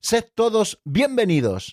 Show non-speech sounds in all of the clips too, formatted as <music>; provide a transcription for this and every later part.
Sed todos bienvenidos.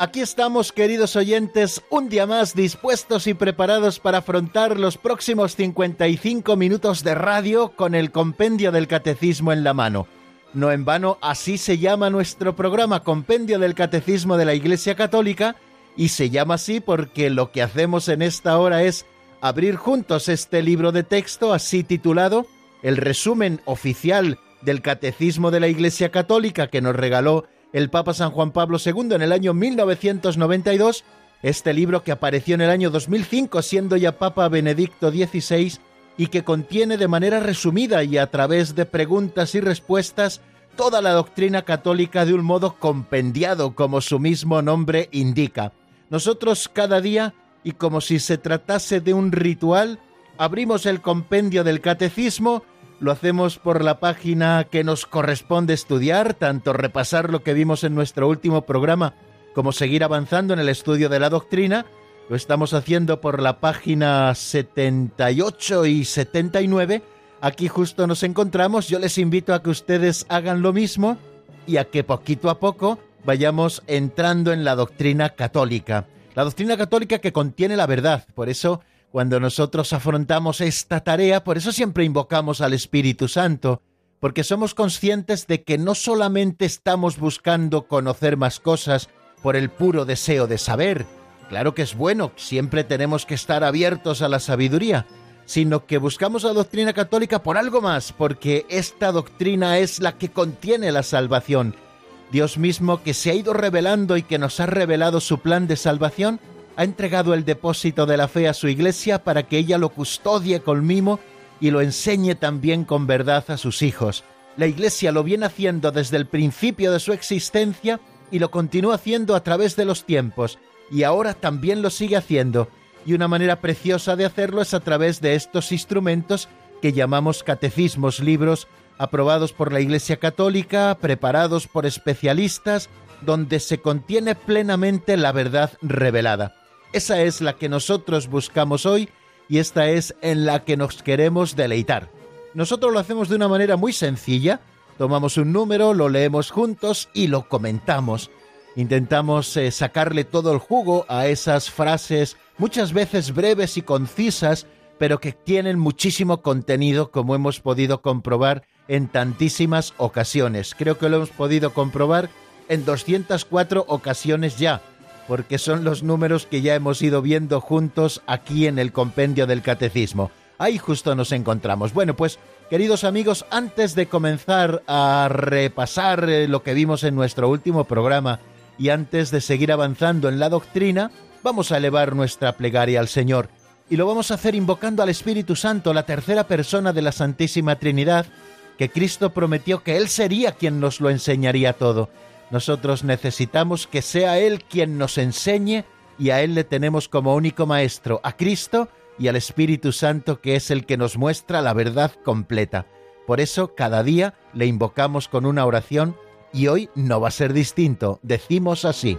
Aquí estamos, queridos oyentes, un día más dispuestos y preparados para afrontar los próximos 55 minutos de radio con el compendio del catecismo en la mano. No en vano, así se llama nuestro programa, Compendio del Catecismo de la Iglesia Católica, y se llama así porque lo que hacemos en esta hora es abrir juntos este libro de texto así titulado El resumen oficial del Catecismo de la Iglesia Católica que nos regaló el Papa San Juan Pablo II en el año 1992, este libro que apareció en el año 2005 siendo ya Papa Benedicto XVI y que contiene de manera resumida y a través de preguntas y respuestas toda la doctrina católica de un modo compendiado como su mismo nombre indica. Nosotros cada día, y como si se tratase de un ritual, abrimos el compendio del catecismo, lo hacemos por la página que nos corresponde estudiar, tanto repasar lo que vimos en nuestro último programa como seguir avanzando en el estudio de la doctrina. Lo estamos haciendo por la página 78 y 79. Aquí justo nos encontramos. Yo les invito a que ustedes hagan lo mismo y a que poquito a poco vayamos entrando en la doctrina católica. La doctrina católica que contiene la verdad. Por eso, cuando nosotros afrontamos esta tarea, por eso siempre invocamos al Espíritu Santo, porque somos conscientes de que no solamente estamos buscando conocer más cosas por el puro deseo de saber, claro que es bueno, siempre tenemos que estar abiertos a la sabiduría, sino que buscamos la doctrina católica por algo más, porque esta doctrina es la que contiene la salvación, Dios mismo que se ha ido revelando y que nos ha revelado su plan de salvación, ha entregado el depósito de la fe a su iglesia para que ella lo custodie con mimo y lo enseñe también con verdad a sus hijos. La iglesia lo viene haciendo desde el principio de su existencia y lo continúa haciendo a través de los tiempos, y ahora también lo sigue haciendo, y una manera preciosa de hacerlo es a través de estos instrumentos que llamamos catecismos, libros aprobados por la Iglesia Católica, preparados por especialistas, donde se contiene plenamente la verdad revelada. Esa es la que nosotros buscamos hoy y esta es en la que nos queremos deleitar. Nosotros lo hacemos de una manera muy sencilla, tomamos un número, lo leemos juntos y lo comentamos. Intentamos eh, sacarle todo el jugo a esas frases muchas veces breves y concisas, pero que tienen muchísimo contenido, como hemos podido comprobar en tantísimas ocasiones. Creo que lo hemos podido comprobar en 204 ocasiones ya, porque son los números que ya hemos ido viendo juntos aquí en el compendio del catecismo. Ahí justo nos encontramos. Bueno, pues queridos amigos, antes de comenzar a repasar eh, lo que vimos en nuestro último programa y antes de seguir avanzando en la doctrina, vamos a elevar nuestra plegaria al Señor. Y lo vamos a hacer invocando al Espíritu Santo, la tercera persona de la Santísima Trinidad, que Cristo prometió que Él sería quien nos lo enseñaría todo. Nosotros necesitamos que sea Él quien nos enseñe y a Él le tenemos como único Maestro, a Cristo y al Espíritu Santo que es el que nos muestra la verdad completa. Por eso cada día le invocamos con una oración y hoy no va a ser distinto. Decimos así.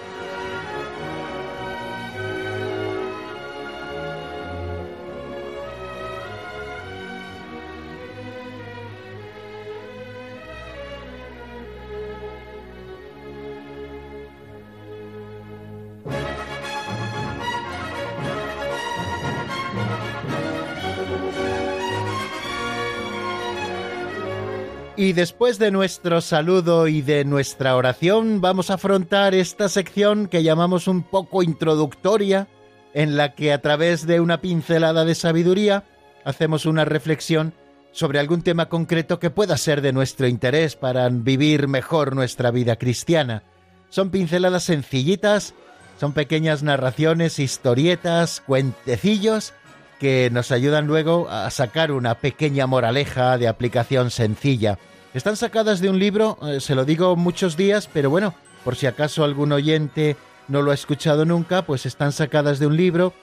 Y después de nuestro saludo y de nuestra oración, vamos a afrontar esta sección que llamamos un poco introductoria, en la que a través de una pincelada de sabiduría hacemos una reflexión sobre algún tema concreto que pueda ser de nuestro interés para vivir mejor nuestra vida cristiana. Son pinceladas sencillitas, son pequeñas narraciones, historietas, cuentecillos que nos ayudan luego a sacar una pequeña moraleja de aplicación sencilla. Están sacadas de un libro, eh, se lo digo muchos días, pero bueno, por si acaso algún oyente no lo ha escuchado nunca, pues están sacadas de un libro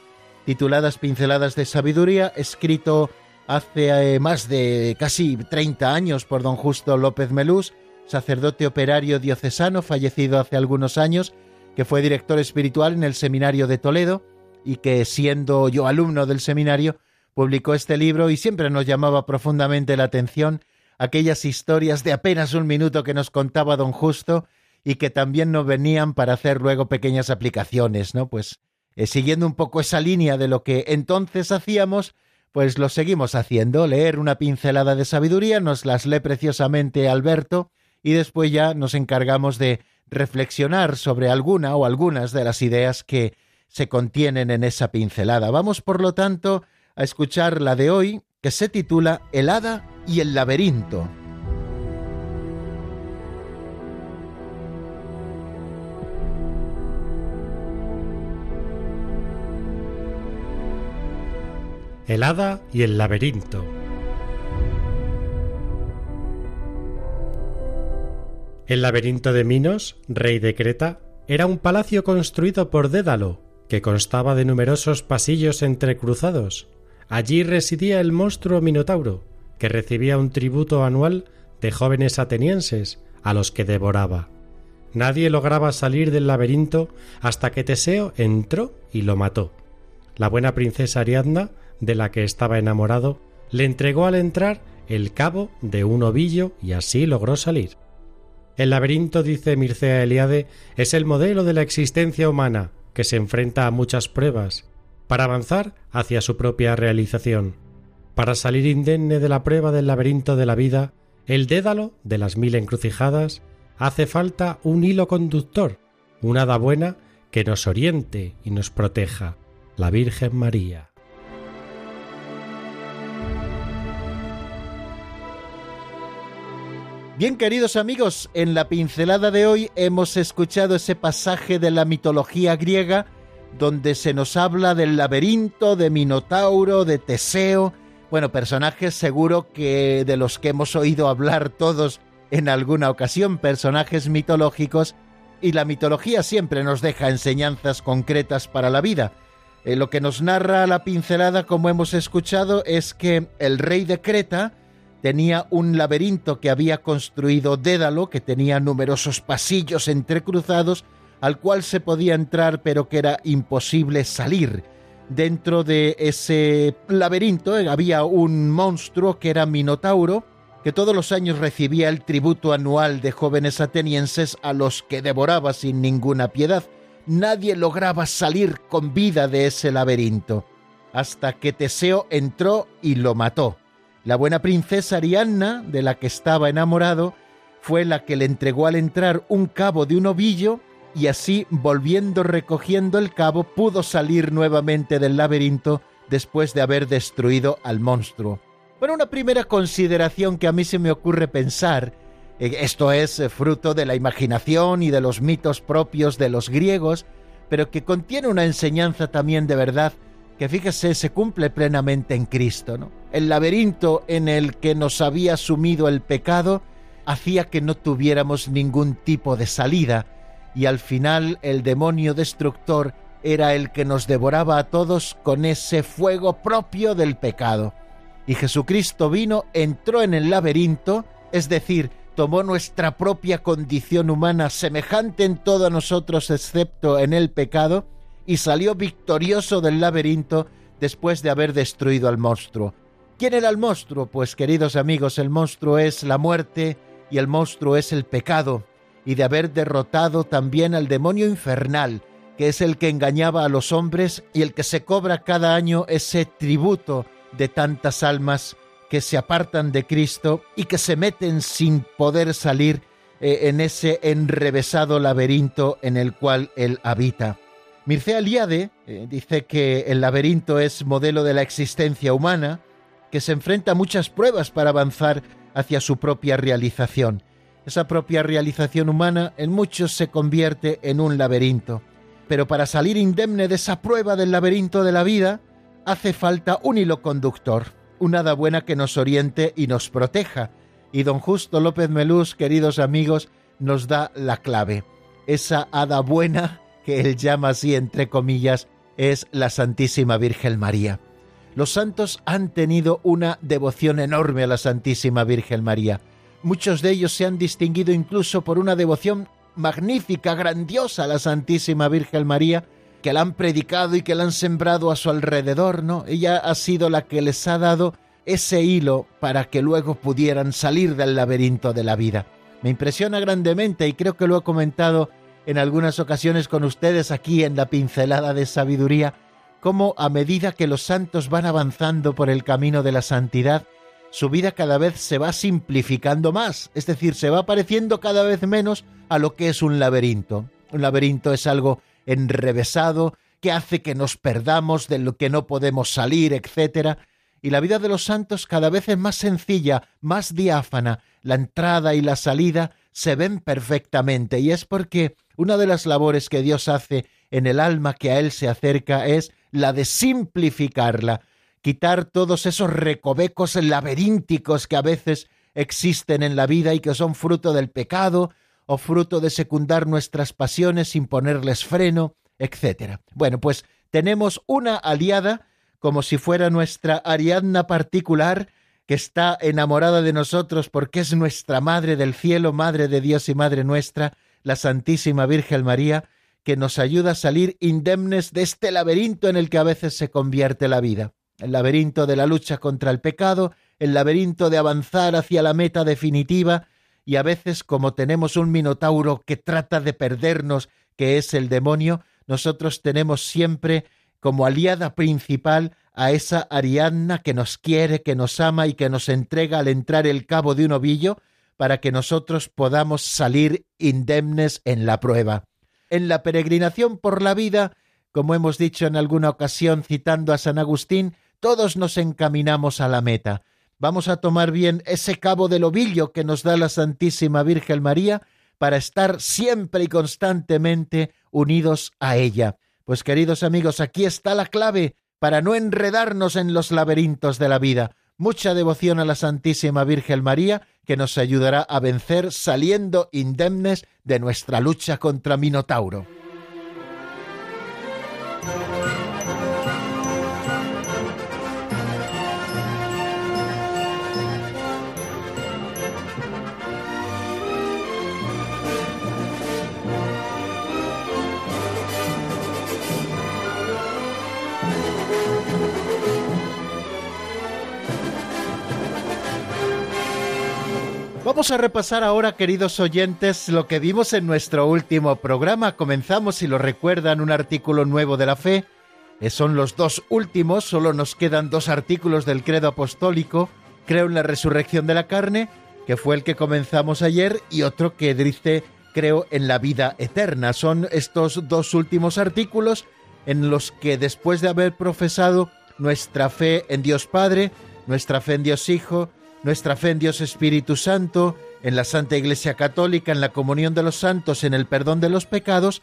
tituladas Pinceladas de Sabiduría, escrito hace eh, más de casi 30 años por don Justo López Melús, sacerdote operario diocesano, fallecido hace algunos años, que fue director espiritual en el Seminario de Toledo y que siendo yo alumno del seminario, publicó este libro y siempre nos llamaba profundamente la atención aquellas historias de apenas un minuto que nos contaba don Justo y que también nos venían para hacer luego pequeñas aplicaciones, ¿no? Pues eh, siguiendo un poco esa línea de lo que entonces hacíamos, pues lo seguimos haciendo, leer una pincelada de sabiduría, nos las lee preciosamente Alberto y después ya nos encargamos de reflexionar sobre alguna o algunas de las ideas que se contienen en esa pincelada. Vamos, por lo tanto, a escuchar la de hoy, que se titula El hada y el laberinto. El hada y el laberinto. El laberinto de Minos, rey de Creta, era un palacio construido por Dédalo, que constaba de numerosos pasillos entrecruzados. Allí residía el monstruo Minotauro, que recibía un tributo anual de jóvenes atenienses, a los que devoraba. Nadie lograba salir del laberinto hasta que Teseo entró y lo mató. La buena princesa Ariadna, de la que estaba enamorado, le entregó al entrar el cabo de un ovillo y así logró salir. El laberinto, dice Mircea Eliade, es el modelo de la existencia humana, que se enfrenta a muchas pruebas, para avanzar hacia su propia realización. Para salir indemne de la prueba del laberinto de la vida, el dédalo de las mil encrucijadas, hace falta un hilo conductor, una hada buena que nos oriente y nos proteja, la Virgen María. Bien, queridos amigos, en la pincelada de hoy hemos escuchado ese pasaje de la mitología griega donde se nos habla del laberinto, de Minotauro, de Teseo, bueno, personajes seguro que de los que hemos oído hablar todos en alguna ocasión, personajes mitológicos, y la mitología siempre nos deja enseñanzas concretas para la vida. Eh, lo que nos narra la pincelada, como hemos escuchado, es que el rey de Creta, tenía un laberinto que había construido Dédalo, que tenía numerosos pasillos entrecruzados, al cual se podía entrar pero que era imposible salir. Dentro de ese laberinto eh, había un monstruo que era Minotauro, que todos los años recibía el tributo anual de jóvenes atenienses a los que devoraba sin ninguna piedad. Nadie lograba salir con vida de ese laberinto, hasta que Teseo entró y lo mató. La buena princesa Arianna, de la que estaba enamorado, fue la que le entregó al entrar un cabo de un ovillo y así, volviendo recogiendo el cabo, pudo salir nuevamente del laberinto después de haber destruido al monstruo. Bueno, una primera consideración que a mí se me ocurre pensar, eh, esto es eh, fruto de la imaginación y de los mitos propios de los griegos, pero que contiene una enseñanza también de verdad que fíjese se cumple plenamente en Cristo. ¿no? El laberinto en el que nos había sumido el pecado hacía que no tuviéramos ningún tipo de salida y al final el demonio destructor era el que nos devoraba a todos con ese fuego propio del pecado. Y Jesucristo vino, entró en el laberinto, es decir, tomó nuestra propia condición humana semejante en todos nosotros excepto en el pecado, y salió victorioso del laberinto después de haber destruido al monstruo. ¿Quién era el monstruo? Pues queridos amigos, el monstruo es la muerte y el monstruo es el pecado, y de haber derrotado también al demonio infernal, que es el que engañaba a los hombres y el que se cobra cada año ese tributo de tantas almas que se apartan de Cristo y que se meten sin poder salir eh, en ese enrevesado laberinto en el cual él habita. Mircea Eliade eh, dice que el laberinto es modelo de la existencia humana, que se enfrenta a muchas pruebas para avanzar hacia su propia realización. Esa propia realización humana en muchos se convierte en un laberinto. Pero para salir indemne de esa prueba del laberinto de la vida, hace falta un hilo conductor, una hada buena que nos oriente y nos proteja. Y don Justo López Melús, queridos amigos, nos da la clave. Esa hada buena, que él llama así entre comillas, es la Santísima Virgen María. Los santos han tenido una devoción enorme a la Santísima Virgen María. Muchos de ellos se han distinguido incluso por una devoción magnífica, grandiosa a la Santísima Virgen María, que la han predicado y que la han sembrado a su alrededor, ¿no? Ella ha sido la que les ha dado ese hilo para que luego pudieran salir del laberinto de la vida. Me impresiona grandemente y creo que lo he comentado en algunas ocasiones con ustedes aquí en la pincelada de sabiduría, cómo a medida que los santos van avanzando por el camino de la santidad, su vida cada vez se va simplificando más, es decir, se va pareciendo cada vez menos a lo que es un laberinto. Un laberinto es algo enrevesado que hace que nos perdamos de lo que no podemos salir, etc. Y la vida de los santos cada vez es más sencilla, más diáfana, la entrada y la salida se ven perfectamente y es porque una de las labores que Dios hace en el alma que a Él se acerca es la de simplificarla, quitar todos esos recovecos laberínticos que a veces existen en la vida y que son fruto del pecado o fruto de secundar nuestras pasiones sin ponerles freno, etc. Bueno, pues tenemos una aliada como si fuera nuestra Ariadna particular, que está enamorada de nosotros porque es nuestra Madre del Cielo, Madre de Dios y Madre nuestra, la Santísima Virgen María, que nos ayuda a salir indemnes de este laberinto en el que a veces se convierte la vida el laberinto de la lucha contra el pecado, el laberinto de avanzar hacia la meta definitiva, y a veces como tenemos un minotauro que trata de perdernos, que es el demonio, nosotros tenemos siempre como aliada principal a esa Ariadna que nos quiere, que nos ama y que nos entrega al entrar el cabo de un ovillo para que nosotros podamos salir indemnes en la prueba. En la peregrinación por la vida, como hemos dicho en alguna ocasión citando a San Agustín, todos nos encaminamos a la meta. Vamos a tomar bien ese cabo del ovillo que nos da la Santísima Virgen María para estar siempre y constantemente unidos a ella. Pues queridos amigos, aquí está la clave para no enredarnos en los laberintos de la vida. Mucha devoción a la Santísima Virgen María que nos ayudará a vencer saliendo indemnes de nuestra lucha contra Minotauro. Vamos a repasar ahora, queridos oyentes, lo que vimos en nuestro último programa. Comenzamos, si lo recuerdan, un artículo nuevo de la fe. Eh, son los dos últimos, solo nos quedan dos artículos del credo apostólico. Creo en la resurrección de la carne, que fue el que comenzamos ayer, y otro que dice creo en la vida eterna. Son estos dos últimos artículos en los que después de haber profesado nuestra fe en Dios Padre, nuestra fe en Dios Hijo, nuestra fe en Dios Espíritu Santo, en la Santa Iglesia Católica, en la comunión de los santos, en el perdón de los pecados,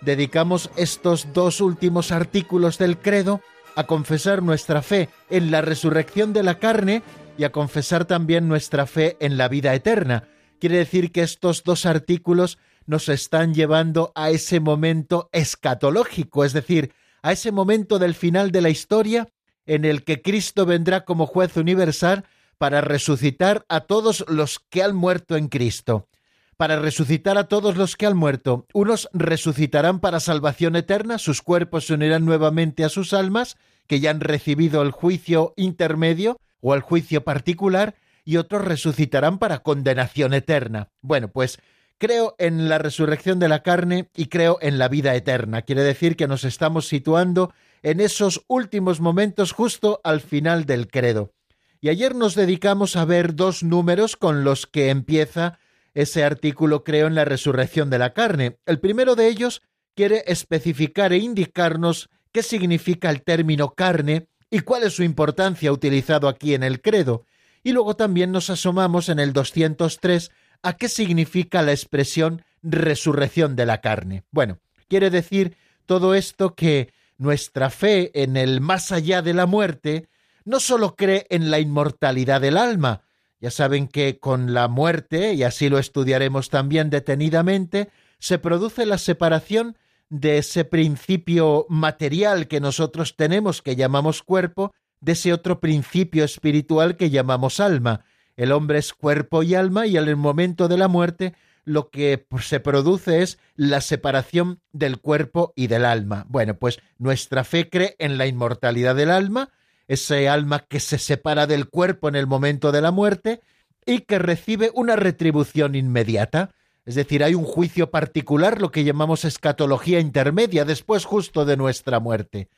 dedicamos estos dos últimos artículos del credo a confesar nuestra fe en la resurrección de la carne y a confesar también nuestra fe en la vida eterna. Quiere decir que estos dos artículos nos están llevando a ese momento escatológico, es decir, a ese momento del final de la historia en el que Cristo vendrá como juez universal para resucitar a todos los que han muerto en Cristo. Para resucitar a todos los que han muerto. Unos resucitarán para salvación eterna, sus cuerpos se unirán nuevamente a sus almas, que ya han recibido el juicio intermedio o el juicio particular, y otros resucitarán para condenación eterna. Bueno, pues creo en la resurrección de la carne y creo en la vida eterna. Quiere decir que nos estamos situando en esos últimos momentos justo al final del credo. Y ayer nos dedicamos a ver dos números con los que empieza ese artículo creo en la resurrección de la carne. El primero de ellos quiere especificar e indicarnos qué significa el término carne y cuál es su importancia utilizado aquí en el credo. Y luego también nos asomamos en el 203 a qué significa la expresión resurrección de la carne. Bueno, quiere decir todo esto que nuestra fe en el más allá de la muerte no sólo cree en la inmortalidad del alma, ya saben que con la muerte, y así lo estudiaremos también detenidamente, se produce la separación de ese principio material que nosotros tenemos, que llamamos cuerpo, de ese otro principio espiritual que llamamos alma. El hombre es cuerpo y alma y en el momento de la muerte lo que se produce es la separación del cuerpo y del alma. Bueno, pues nuestra fe cree en la inmortalidad del alma, ese alma que se separa del cuerpo en el momento de la muerte y que recibe una retribución inmediata. Es decir, hay un juicio particular, lo que llamamos escatología intermedia, después justo de nuestra muerte.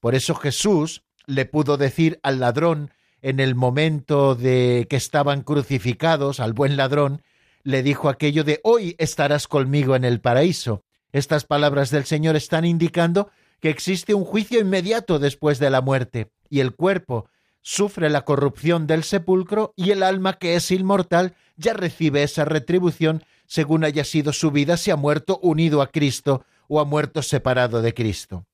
Por eso Jesús le pudo decir al ladrón en el momento de que estaban crucificados, al buen ladrón, le dijo aquello de hoy estarás conmigo en el paraíso. Estas palabras del Señor están indicando que existe un juicio inmediato después de la muerte, y el cuerpo sufre la corrupción del sepulcro y el alma que es inmortal ya recibe esa retribución según haya sido su vida, si ha muerto unido a Cristo o ha muerto separado de Cristo.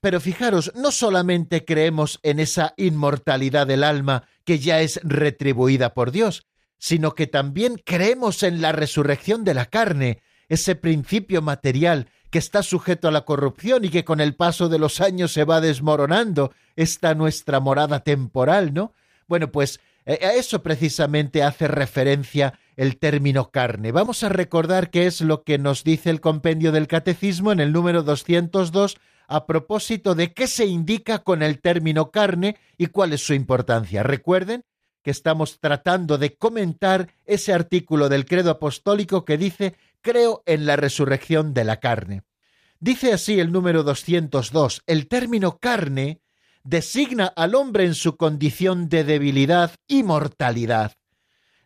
Pero fijaros, no solamente creemos en esa inmortalidad del alma que ya es retribuida por Dios, sino que también creemos en la resurrección de la carne, ese principio material que está sujeto a la corrupción y que con el paso de los años se va desmoronando, esta nuestra morada temporal, ¿no? Bueno, pues eh, a eso precisamente hace referencia el término carne. Vamos a recordar qué es lo que nos dice el compendio del catecismo en el número 202 a propósito de qué se indica con el término carne y cuál es su importancia. Recuerden que estamos tratando de comentar ese artículo del credo apostólico que dice creo en la resurrección de la carne. Dice así el número 202, el término carne designa al hombre en su condición de debilidad y mortalidad.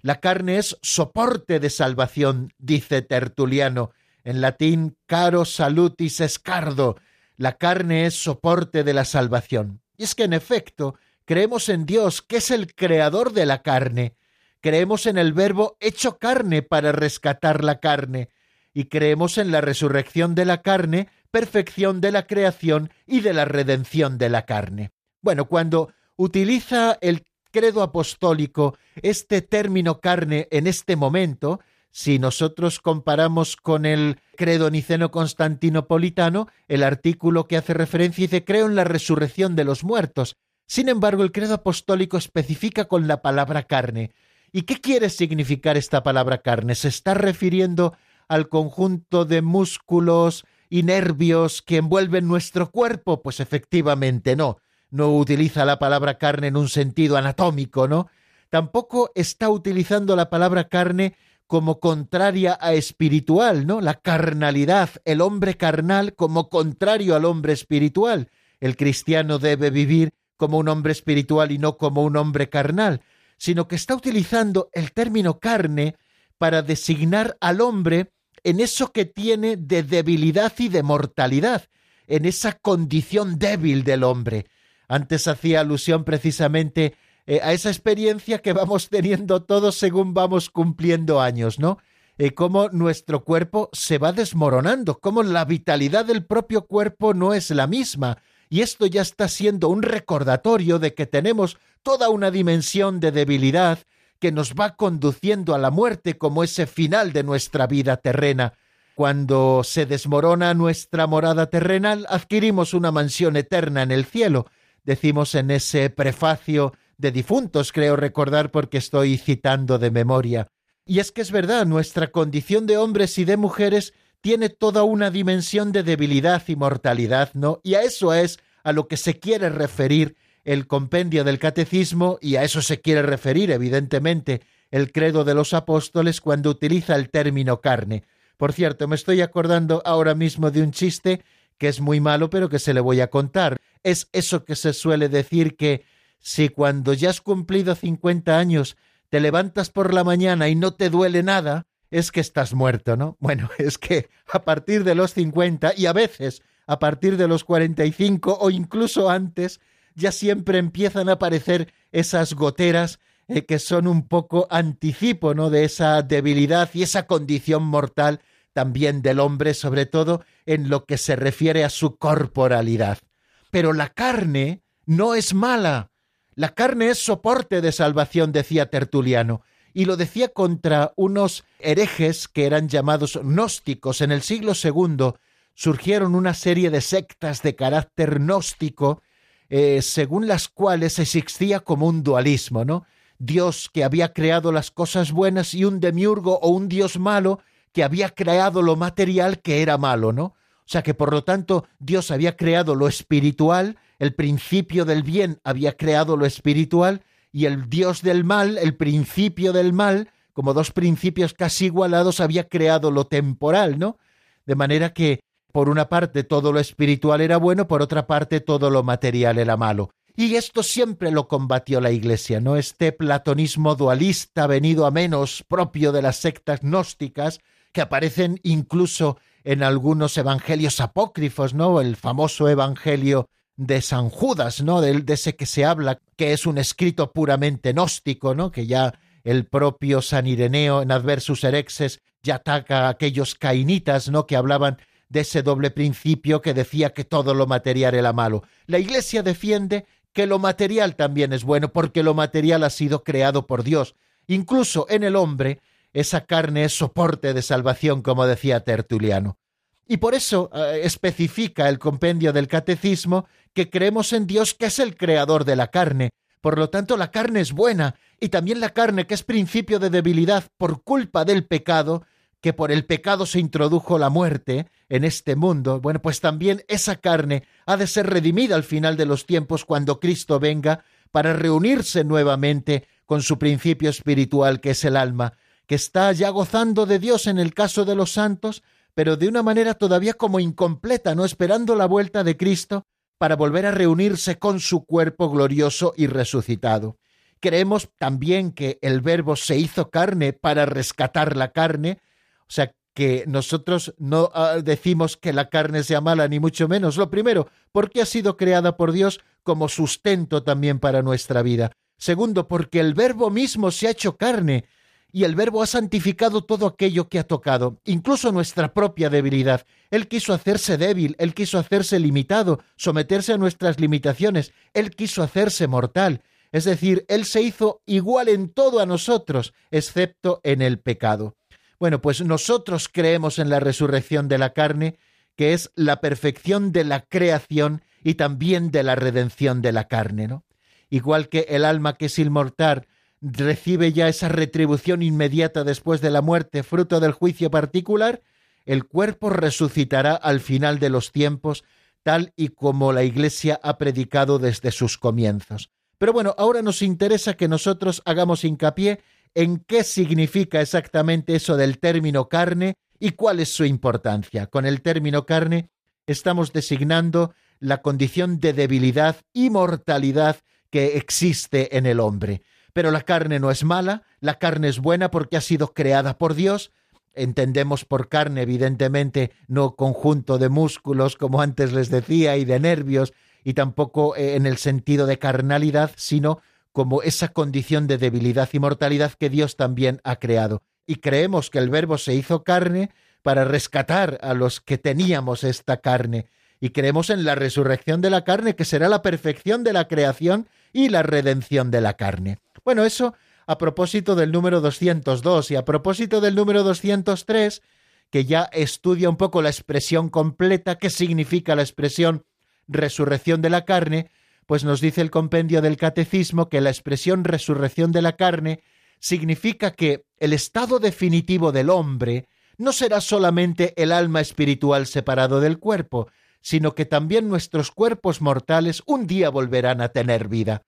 La carne es soporte de salvación, dice Tertuliano, en latín caro salutis escardo. La carne es soporte de la salvación. Y es que en efecto, creemos en Dios, que es el creador de la carne. Creemos en el verbo hecho carne para rescatar la carne. Y creemos en la resurrección de la carne, perfección de la creación y de la redención de la carne. Bueno, cuando utiliza el credo apostólico este término carne en este momento, si nosotros comparamos con el credo niceno constantinopolitano, el artículo que hace referencia dice creo en la resurrección de los muertos. Sin embargo, el credo apostólico especifica con la palabra carne. ¿Y qué quiere significar esta palabra carne? ¿Se está refiriendo al conjunto de músculos y nervios que envuelven nuestro cuerpo? Pues efectivamente no no utiliza la palabra carne en un sentido anatómico, ¿no? Tampoco está utilizando la palabra carne como contraria a espiritual, ¿no? La carnalidad, el hombre carnal como contrario al hombre espiritual. El cristiano debe vivir como un hombre espiritual y no como un hombre carnal, sino que está utilizando el término carne para designar al hombre en eso que tiene de debilidad y de mortalidad, en esa condición débil del hombre, antes hacía alusión precisamente eh, a esa experiencia que vamos teniendo todos según vamos cumpliendo años, ¿no? Eh, cómo nuestro cuerpo se va desmoronando, cómo la vitalidad del propio cuerpo no es la misma. Y esto ya está siendo un recordatorio de que tenemos toda una dimensión de debilidad que nos va conduciendo a la muerte como ese final de nuestra vida terrena. Cuando se desmorona nuestra morada terrenal, adquirimos una mansión eterna en el cielo, decimos en ese prefacio de difuntos, creo recordar porque estoy citando de memoria. Y es que es verdad, nuestra condición de hombres y de mujeres tiene toda una dimensión de debilidad y mortalidad, ¿no? Y a eso es a lo que se quiere referir el compendio del catecismo y a eso se quiere referir, evidentemente, el credo de los apóstoles cuando utiliza el término carne. Por cierto, me estoy acordando ahora mismo de un chiste que es muy malo, pero que se le voy a contar. Es eso que se suele decir que si cuando ya has cumplido 50 años te levantas por la mañana y no te duele nada, es que estás muerto, ¿no? Bueno, <laughs> es que a partir de los 50 y a veces a partir de los 45 o incluso antes, ya siempre empiezan a aparecer esas goteras eh, que son un poco anticipo, ¿no? De esa debilidad y esa condición mortal también del hombre, sobre todo en lo que se refiere a su corporalidad. Pero la carne no es mala. La carne es soporte de salvación, decía Tertuliano, y lo decía contra unos herejes que eran llamados gnósticos. En el siglo II surgieron una serie de sectas de carácter gnóstico, eh, según las cuales existía como un dualismo, ¿no? Dios que había creado las cosas buenas y un demiurgo o un Dios malo que había creado lo material que era malo, ¿no? O sea que por lo tanto Dios había creado lo espiritual, el principio del bien había creado lo espiritual y el Dios del mal, el principio del mal, como dos principios casi igualados, había creado lo temporal, ¿no? De manera que por una parte todo lo espiritual era bueno, por otra parte todo lo material era malo. Y esto siempre lo combatió la Iglesia, ¿no? Este platonismo dualista venido a menos propio de las sectas gnósticas, que aparecen incluso en algunos evangelios apócrifos, ¿no? El famoso evangelio de San Judas, ¿no? De, de, ese que se habla, que es un escrito puramente gnóstico, ¿no? Que ya el propio San Ireneo en Adversus Erexes ya ataca a aquellos cainitas, ¿no? Que hablaban de ese doble principio que decía que todo lo material era malo. La Iglesia defiende que lo material también es bueno porque lo material ha sido creado por Dios. Incluso en el hombre, esa carne es soporte de salvación, como decía Tertuliano. Y por eso eh, especifica el compendio del catecismo que creemos en Dios que es el creador de la carne. Por lo tanto, la carne es buena, y también la carne, que es principio de debilidad por culpa del pecado, que por el pecado se introdujo la muerte en este mundo, bueno, pues también esa carne ha de ser redimida al final de los tiempos cuando Cristo venga para reunirse nuevamente con su principio espiritual que es el alma, que está ya gozando de Dios en el caso de los santos, pero de una manera todavía como incompleta, no esperando la vuelta de Cristo para volver a reunirse con su cuerpo glorioso y resucitado. Creemos también que el Verbo se hizo carne para rescatar la carne, o sea, que nosotros no ah, decimos que la carne sea mala, ni mucho menos. Lo primero, porque ha sido creada por Dios como sustento también para nuestra vida. Segundo, porque el verbo mismo se ha hecho carne y el verbo ha santificado todo aquello que ha tocado, incluso nuestra propia debilidad. Él quiso hacerse débil, él quiso hacerse limitado, someterse a nuestras limitaciones, él quiso hacerse mortal. Es decir, él se hizo igual en todo a nosotros, excepto en el pecado. Bueno, pues nosotros creemos en la resurrección de la carne, que es la perfección de la creación y también de la redención de la carne, ¿no? Igual que el alma que es inmortal recibe ya esa retribución inmediata después de la muerte, fruto del juicio particular, el cuerpo resucitará al final de los tiempos, tal y como la Iglesia ha predicado desde sus comienzos. Pero bueno, ahora nos interesa que nosotros hagamos hincapié en qué significa exactamente eso del término carne y cuál es su importancia. Con el término carne estamos designando la condición de debilidad y mortalidad que existe en el hombre. Pero la carne no es mala, la carne es buena porque ha sido creada por Dios. Entendemos por carne, evidentemente, no conjunto de músculos, como antes les decía, y de nervios, y tampoco eh, en el sentido de carnalidad, sino como esa condición de debilidad y mortalidad que Dios también ha creado. Y creemos que el Verbo se hizo carne para rescatar a los que teníamos esta carne. Y creemos en la resurrección de la carne, que será la perfección de la creación y la redención de la carne. Bueno, eso a propósito del número 202 y a propósito del número 203, que ya estudia un poco la expresión completa, qué significa la expresión resurrección de la carne, pues nos dice el compendio del catecismo que la expresión resurrección de la carne significa que el estado definitivo del hombre no será solamente el alma espiritual separado del cuerpo, sino que también nuestros cuerpos mortales un día volverán a tener vida.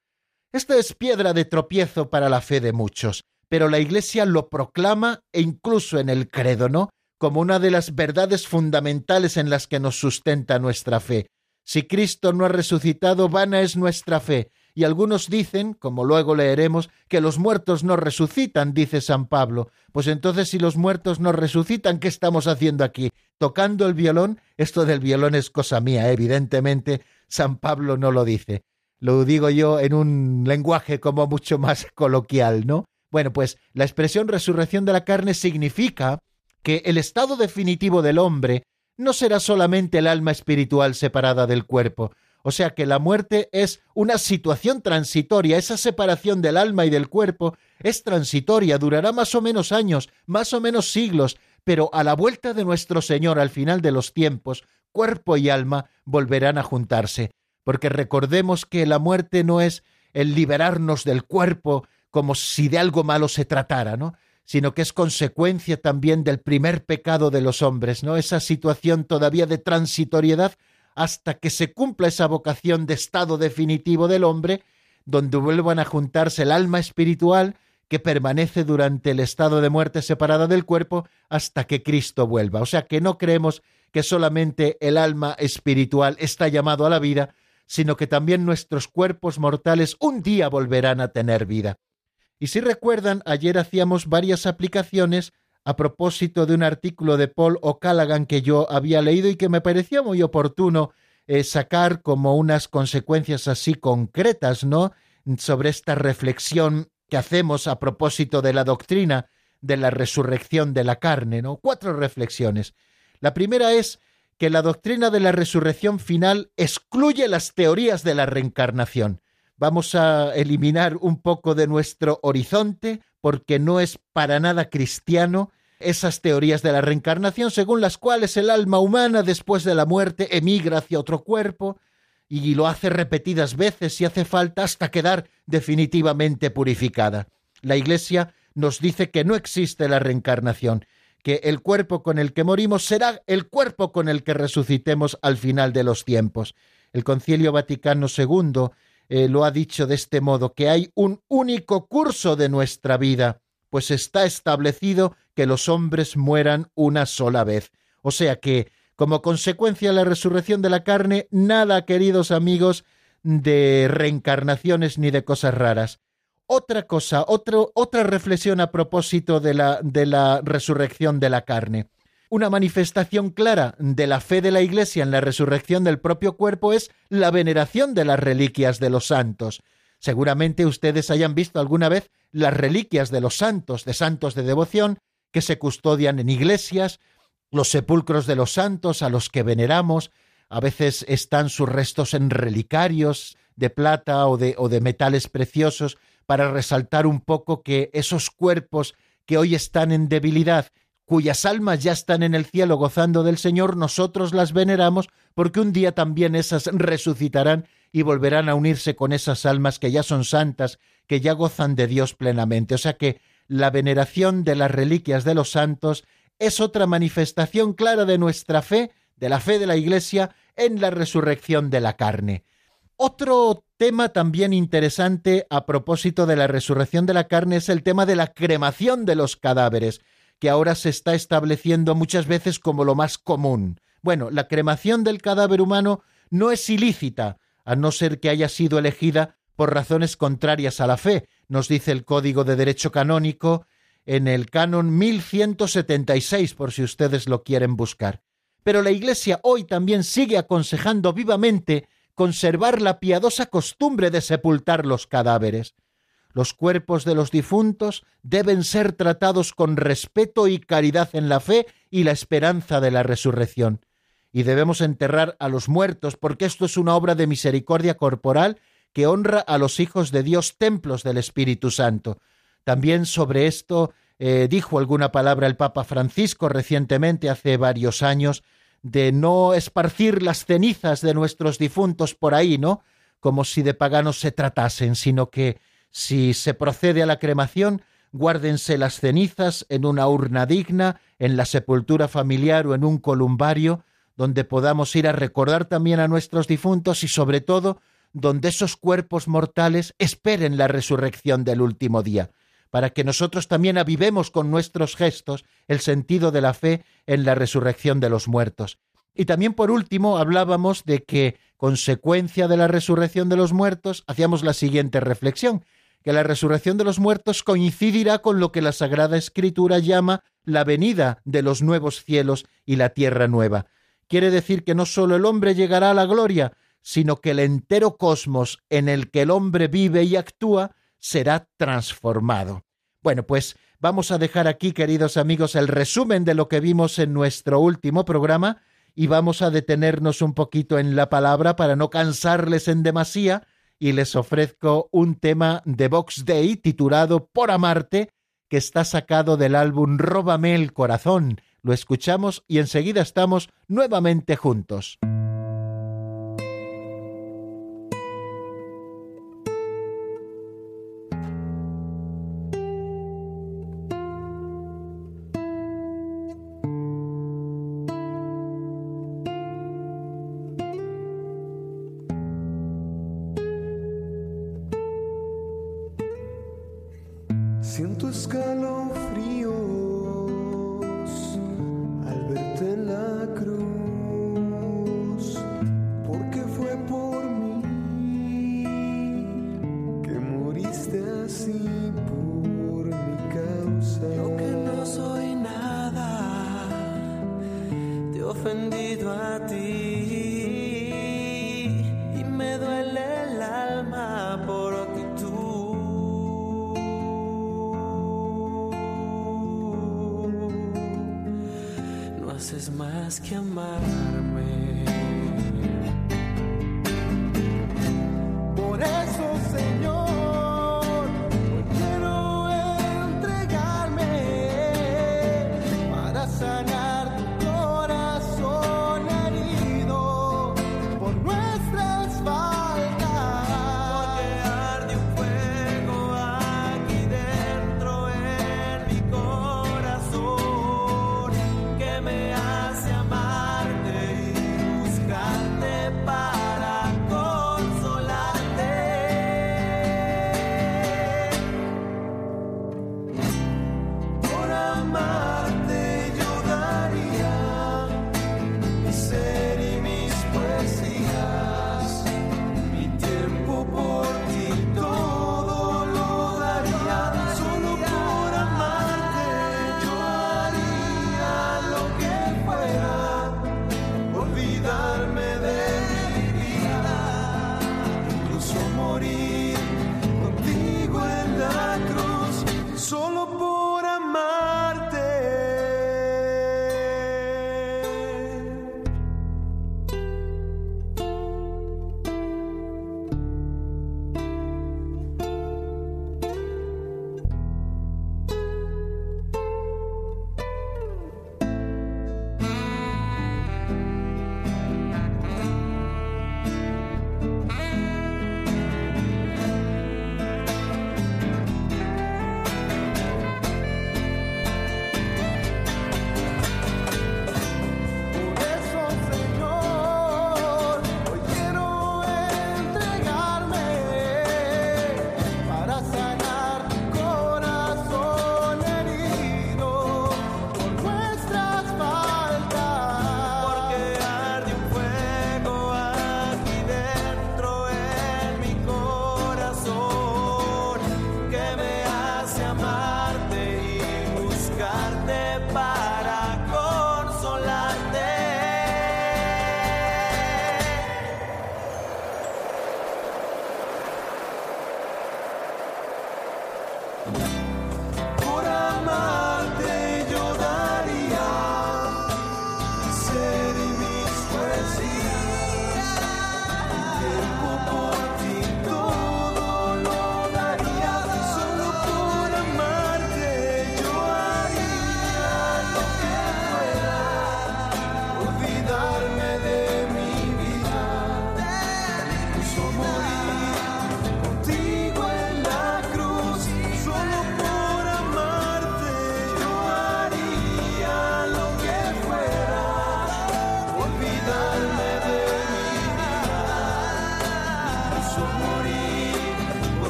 Esto es piedra de tropiezo para la fe de muchos, pero la Iglesia lo proclama e incluso en el credo, ¿no? Como una de las verdades fundamentales en las que nos sustenta nuestra fe. Si Cristo no ha resucitado, vana es nuestra fe, y algunos dicen, como luego leeremos, que los muertos no resucitan, dice San Pablo. Pues entonces si los muertos no resucitan, ¿qué estamos haciendo aquí? ¿Tocando el violón? Esto del violón es cosa mía, evidentemente San Pablo no lo dice. Lo digo yo en un lenguaje como mucho más <laughs> coloquial, ¿no? Bueno, pues la expresión resurrección de la carne significa que el estado definitivo del hombre no será solamente el alma espiritual separada del cuerpo, o sea que la muerte es una situación transitoria, esa separación del alma y del cuerpo es transitoria, durará más o menos años, más o menos siglos, pero a la vuelta de nuestro Señor al final de los tiempos, cuerpo y alma volverán a juntarse, porque recordemos que la muerte no es el liberarnos del cuerpo como si de algo malo se tratara, ¿no? Sino que es consecuencia también del primer pecado de los hombres, ¿no? Esa situación todavía de transitoriedad hasta que se cumpla esa vocación de estado definitivo del hombre, donde vuelvan a juntarse el alma espiritual que permanece durante el estado de muerte separada del cuerpo hasta que Cristo vuelva. O sea que no creemos que solamente el alma espiritual está llamado a la vida, sino que también nuestros cuerpos mortales un día volverán a tener vida. Y si recuerdan, ayer hacíamos varias aplicaciones a propósito de un artículo de Paul O'Callaghan que yo había leído y que me parecía muy oportuno eh, sacar como unas consecuencias así concretas, ¿no? Sobre esta reflexión que hacemos a propósito de la doctrina de la resurrección de la carne, ¿no? Cuatro reflexiones. La primera es que la doctrina de la resurrección final excluye las teorías de la reencarnación. Vamos a eliminar un poco de nuestro horizonte porque no es para nada cristiano esas teorías de la reencarnación según las cuales el alma humana después de la muerte emigra hacia otro cuerpo y lo hace repetidas veces si hace falta hasta quedar definitivamente purificada. La Iglesia nos dice que no existe la reencarnación, que el cuerpo con el que morimos será el cuerpo con el que resucitemos al final de los tiempos. El Concilio Vaticano II eh, lo ha dicho de este modo, que hay un único curso de nuestra vida, pues está establecido que los hombres mueran una sola vez. O sea que, como consecuencia de la resurrección de la carne, nada, queridos amigos, de reencarnaciones ni de cosas raras. Otra cosa, otra reflexión a propósito de la, de la resurrección de la carne. Una manifestación clara de la fe de la Iglesia en la resurrección del propio cuerpo es la veneración de las reliquias de los santos. Seguramente ustedes hayan visto alguna vez las reliquias de los santos, de santos de devoción, que se custodian en iglesias, los sepulcros de los santos a los que veneramos, a veces están sus restos en relicarios de plata o de, o de metales preciosos para resaltar un poco que esos cuerpos que hoy están en debilidad cuyas almas ya están en el cielo gozando del Señor, nosotros las veneramos porque un día también esas resucitarán y volverán a unirse con esas almas que ya son santas, que ya gozan de Dios plenamente. O sea que la veneración de las reliquias de los santos es otra manifestación clara de nuestra fe, de la fe de la Iglesia, en la resurrección de la carne. Otro tema también interesante a propósito de la resurrección de la carne es el tema de la cremación de los cadáveres que ahora se está estableciendo muchas veces como lo más común. Bueno, la cremación del cadáver humano no es ilícita, a no ser que haya sido elegida por razones contrarias a la fe, nos dice el Código de Derecho Canónico en el canon 1176, por si ustedes lo quieren buscar. Pero la Iglesia hoy también sigue aconsejando vivamente conservar la piadosa costumbre de sepultar los cadáveres. Los cuerpos de los difuntos deben ser tratados con respeto y caridad en la fe y la esperanza de la resurrección. Y debemos enterrar a los muertos porque esto es una obra de misericordia corporal que honra a los hijos de Dios, templos del Espíritu Santo. También sobre esto eh, dijo alguna palabra el Papa Francisco recientemente, hace varios años, de no esparcir las cenizas de nuestros difuntos por ahí, ¿no? Como si de paganos se tratasen, sino que si se procede a la cremación, guárdense las cenizas en una urna digna, en la sepultura familiar o en un columbario, donde podamos ir a recordar también a nuestros difuntos y sobre todo donde esos cuerpos mortales esperen la resurrección del último día, para que nosotros también avivemos con nuestros gestos el sentido de la fe en la resurrección de los muertos. Y también por último hablábamos de que, consecuencia de la resurrección de los muertos, hacíamos la siguiente reflexión, que la resurrección de los muertos coincidirá con lo que la Sagrada Escritura llama la venida de los nuevos cielos y la tierra nueva. Quiere decir que no sólo el hombre llegará a la gloria, sino que el entero cosmos en el que el hombre vive y actúa será transformado. Bueno, pues vamos a dejar aquí, queridos amigos, el resumen de lo que vimos en nuestro último programa y vamos a detenernos un poquito en la palabra para no cansarles en demasía y les ofrezco un tema de Box Day titulado Por Amarte, que está sacado del álbum Róbame el Corazón. Lo escuchamos y enseguida estamos nuevamente juntos. Contigo en la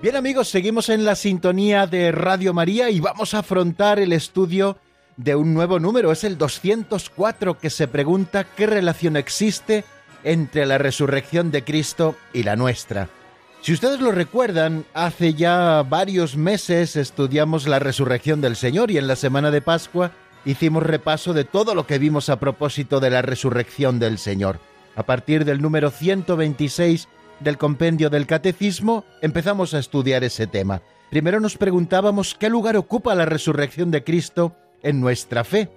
Bien amigos, seguimos en la sintonía de Radio María y vamos a afrontar el estudio de un nuevo número. Es el 204 que se pregunta qué relación existe entre la resurrección de Cristo y la nuestra. Si ustedes lo recuerdan, hace ya varios meses estudiamos la resurrección del Señor y en la semana de Pascua hicimos repaso de todo lo que vimos a propósito de la resurrección del Señor. A partir del número 126 del compendio del Catecismo empezamos a estudiar ese tema. Primero nos preguntábamos qué lugar ocupa la resurrección de Cristo en nuestra fe.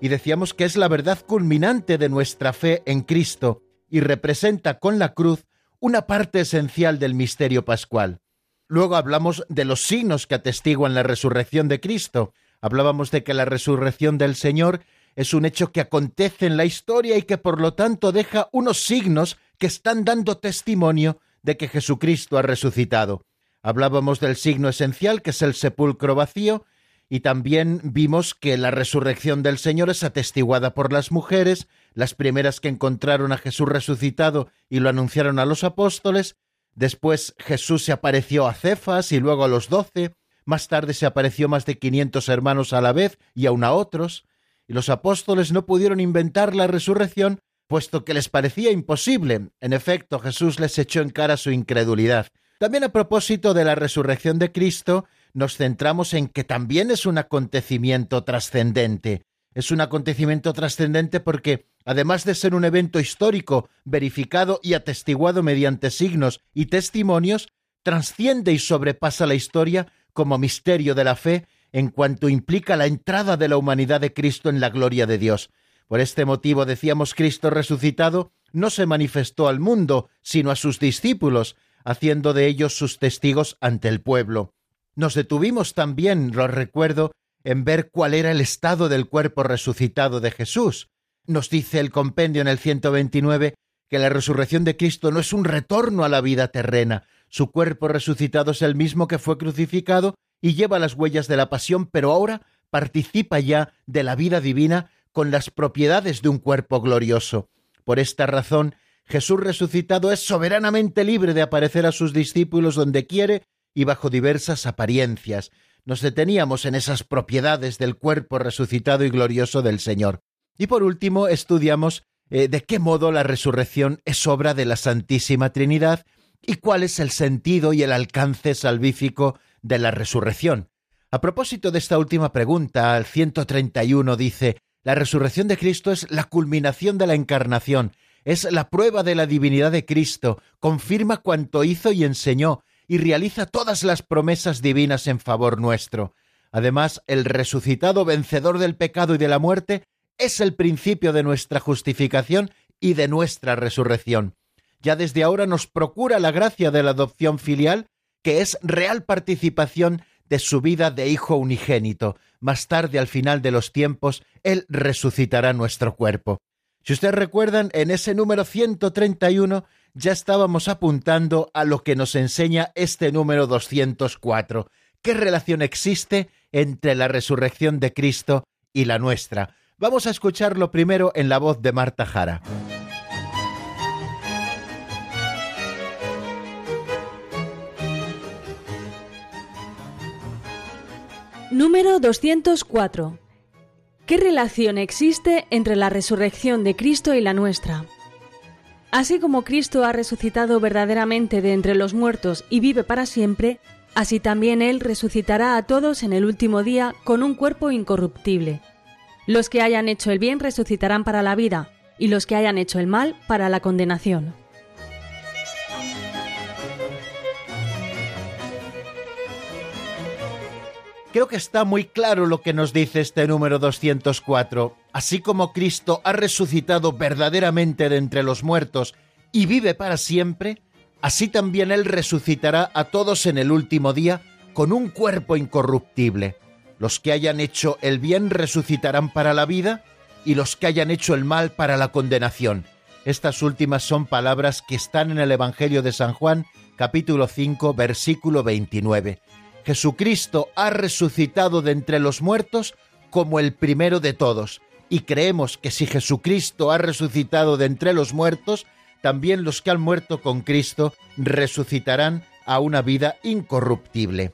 Y decíamos que es la verdad culminante de nuestra fe en Cristo y representa con la cruz una parte esencial del misterio pascual. Luego hablamos de los signos que atestiguan la resurrección de Cristo. Hablábamos de que la resurrección del Señor es un hecho que acontece en la historia y que por lo tanto deja unos signos que están dando testimonio de que Jesucristo ha resucitado. Hablábamos del signo esencial, que es el sepulcro vacío, y también vimos que la resurrección del Señor es atestiguada por las mujeres, las primeras que encontraron a Jesús resucitado y lo anunciaron a los apóstoles, después Jesús se apareció a Cefas y luego a los doce, más tarde se apareció más de quinientos hermanos a la vez y aun a otros, y los apóstoles no pudieron inventar la resurrección puesto que les parecía imposible. En efecto, Jesús les echó en cara su incredulidad. También a propósito de la resurrección de Cristo, nos centramos en que también es un acontecimiento trascendente. Es un acontecimiento trascendente porque, además de ser un evento histórico, verificado y atestiguado mediante signos y testimonios, trasciende y sobrepasa la historia como misterio de la fe en cuanto implica la entrada de la humanidad de Cristo en la gloria de Dios. Por este motivo decíamos Cristo resucitado no se manifestó al mundo, sino a sus discípulos, haciendo de ellos sus testigos ante el pueblo. Nos detuvimos también, lo recuerdo, en ver cuál era el estado del cuerpo resucitado de Jesús. Nos dice el compendio en el 129 que la resurrección de Cristo no es un retorno a la vida terrena. Su cuerpo resucitado es el mismo que fue crucificado y lleva las huellas de la pasión, pero ahora participa ya de la vida divina con las propiedades de un cuerpo glorioso. Por esta razón, Jesús resucitado es soberanamente libre de aparecer a sus discípulos donde quiere y bajo diversas apariencias. Nos deteníamos en esas propiedades del cuerpo resucitado y glorioso del Señor. Y por último, estudiamos eh, de qué modo la resurrección es obra de la Santísima Trinidad y cuál es el sentido y el alcance salvífico de la resurrección. A propósito de esta última pregunta, al 131 dice, la resurrección de Cristo es la culminación de la encarnación, es la prueba de la divinidad de Cristo, confirma cuanto hizo y enseñó, y realiza todas las promesas divinas en favor nuestro. Además, el resucitado vencedor del pecado y de la muerte es el principio de nuestra justificación y de nuestra resurrección. Ya desde ahora nos procura la gracia de la adopción filial, que es real participación de su vida de Hijo unigénito. Más tarde, al final de los tiempos, Él resucitará nuestro cuerpo. Si ustedes recuerdan, en ese número 131 ya estábamos apuntando a lo que nos enseña este número 204. ¿Qué relación existe entre la resurrección de Cristo y la nuestra? Vamos a escucharlo primero en la voz de Marta Jara. Número 204. ¿Qué relación existe entre la resurrección de Cristo y la nuestra? Así como Cristo ha resucitado verdaderamente de entre los muertos y vive para siempre, así también Él resucitará a todos en el último día con un cuerpo incorruptible. Los que hayan hecho el bien resucitarán para la vida, y los que hayan hecho el mal para la condenación. Creo que está muy claro lo que nos dice este número 204. Así como Cristo ha resucitado verdaderamente de entre los muertos y vive para siempre, así también Él resucitará a todos en el último día con un cuerpo incorruptible. Los que hayan hecho el bien resucitarán para la vida y los que hayan hecho el mal para la condenación. Estas últimas son palabras que están en el Evangelio de San Juan, capítulo 5, versículo 29. Jesucristo ha resucitado de entre los muertos como el primero de todos, y creemos que si Jesucristo ha resucitado de entre los muertos, también los que han muerto con Cristo resucitarán a una vida incorruptible.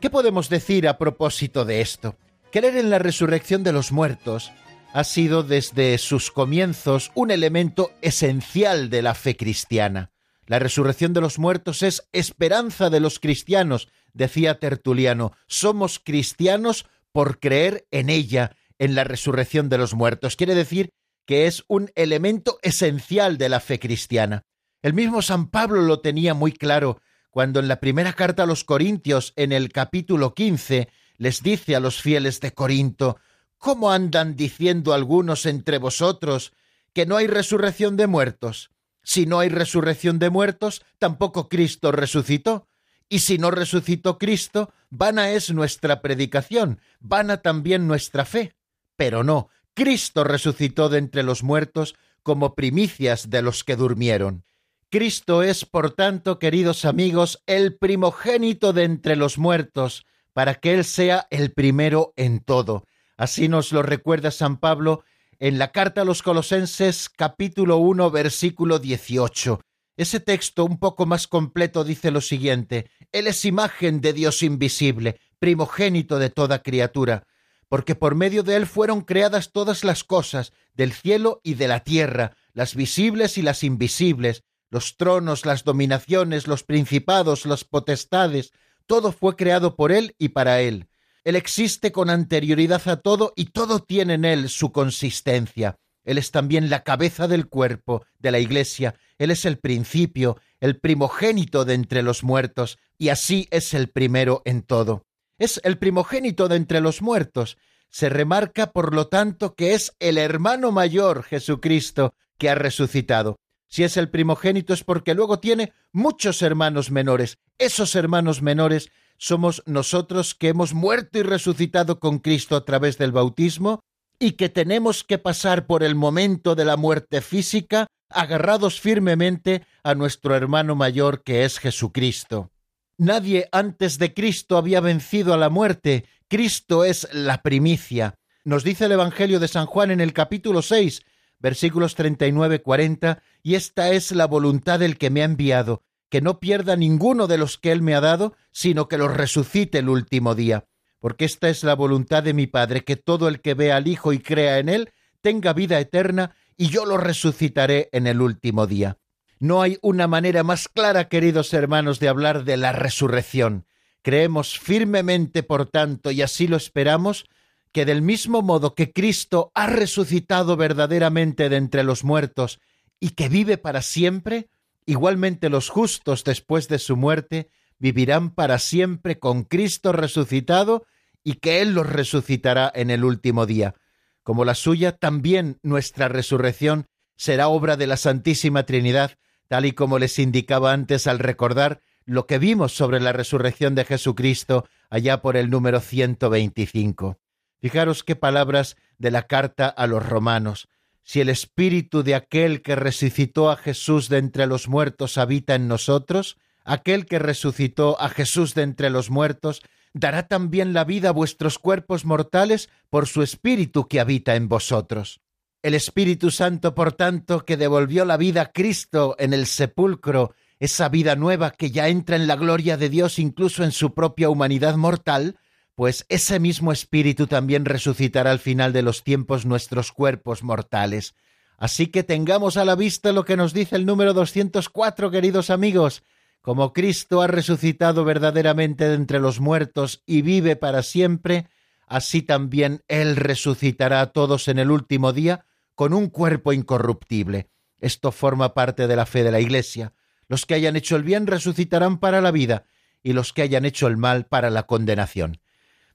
¿Qué podemos decir a propósito de esto? Creer en la resurrección de los muertos ha sido desde sus comienzos un elemento esencial de la fe cristiana. La resurrección de los muertos es esperanza de los cristianos, decía Tertuliano. Somos cristianos por creer en ella, en la resurrección de los muertos. Quiere decir que es un elemento esencial de la fe cristiana. El mismo San Pablo lo tenía muy claro cuando en la primera carta a los Corintios, en el capítulo 15, les dice a los fieles de Corinto, ¿Cómo andan diciendo algunos entre vosotros que no hay resurrección de muertos? Si no hay resurrección de muertos, tampoco Cristo resucitó. Y si no resucitó Cristo, vana es nuestra predicación, vana también nuestra fe. Pero no, Cristo resucitó de entre los muertos como primicias de los que durmieron. Cristo es, por tanto, queridos amigos, el primogénito de entre los muertos, para que Él sea el primero en todo. Así nos lo recuerda San Pablo en la carta a los Colosenses capítulo 1 versículo 18. Ese texto un poco más completo dice lo siguiente, Él es imagen de Dios invisible, primogénito de toda criatura, porque por medio de Él fueron creadas todas las cosas, del cielo y de la tierra, las visibles y las invisibles, los tronos, las dominaciones, los principados, las potestades, todo fue creado por Él y para Él. Él existe con anterioridad a todo y todo tiene en Él su consistencia. Él es también la cabeza del cuerpo de la Iglesia, Él es el principio, el primogénito de entre los muertos, y así es el primero en todo. Es el primogénito de entre los muertos. Se remarca, por lo tanto, que es el hermano mayor Jesucristo que ha resucitado. Si es el primogénito es porque luego tiene muchos hermanos menores. Esos hermanos menores somos nosotros que hemos muerto y resucitado con Cristo a través del bautismo y que tenemos que pasar por el momento de la muerte física agarrados firmemente a nuestro hermano mayor que es Jesucristo. Nadie antes de Cristo había vencido a la muerte. Cristo es la primicia. Nos dice el Evangelio de San Juan en el capítulo 6, versículos 39-40, y esta es la voluntad del que me ha enviado, que no pierda ninguno de los que Él me ha dado, sino que los resucite el último día. Porque esta es la voluntad de mi Padre, que todo el que vea al Hijo y crea en Él tenga vida eterna, y yo lo resucitaré en el último día. No hay una manera más clara, queridos hermanos, de hablar de la resurrección. Creemos firmemente, por tanto, y así lo esperamos, que del mismo modo que Cristo ha resucitado verdaderamente de entre los muertos y que vive para siempre, Igualmente los justos después de su muerte vivirán para siempre con Cristo resucitado y que Él los resucitará en el último día. Como la suya, también nuestra resurrección será obra de la Santísima Trinidad, tal y como les indicaba antes al recordar lo que vimos sobre la resurrección de Jesucristo allá por el número 125. Fijaros qué palabras de la carta a los romanos si el espíritu de aquel que resucitó a Jesús de entre los muertos habita en nosotros, aquel que resucitó a Jesús de entre los muertos dará también la vida a vuestros cuerpos mortales por su espíritu que habita en vosotros. El Espíritu Santo, por tanto, que devolvió la vida a Cristo en el sepulcro, esa vida nueva que ya entra en la gloria de Dios incluso en su propia humanidad mortal, pues ese mismo Espíritu también resucitará al final de los tiempos nuestros cuerpos mortales. Así que tengamos a la vista lo que nos dice el número 204, queridos amigos. Como Cristo ha resucitado verdaderamente de entre los muertos y vive para siempre, así también Él resucitará a todos en el último día con un cuerpo incorruptible. Esto forma parte de la fe de la Iglesia. Los que hayan hecho el bien resucitarán para la vida y los que hayan hecho el mal para la condenación.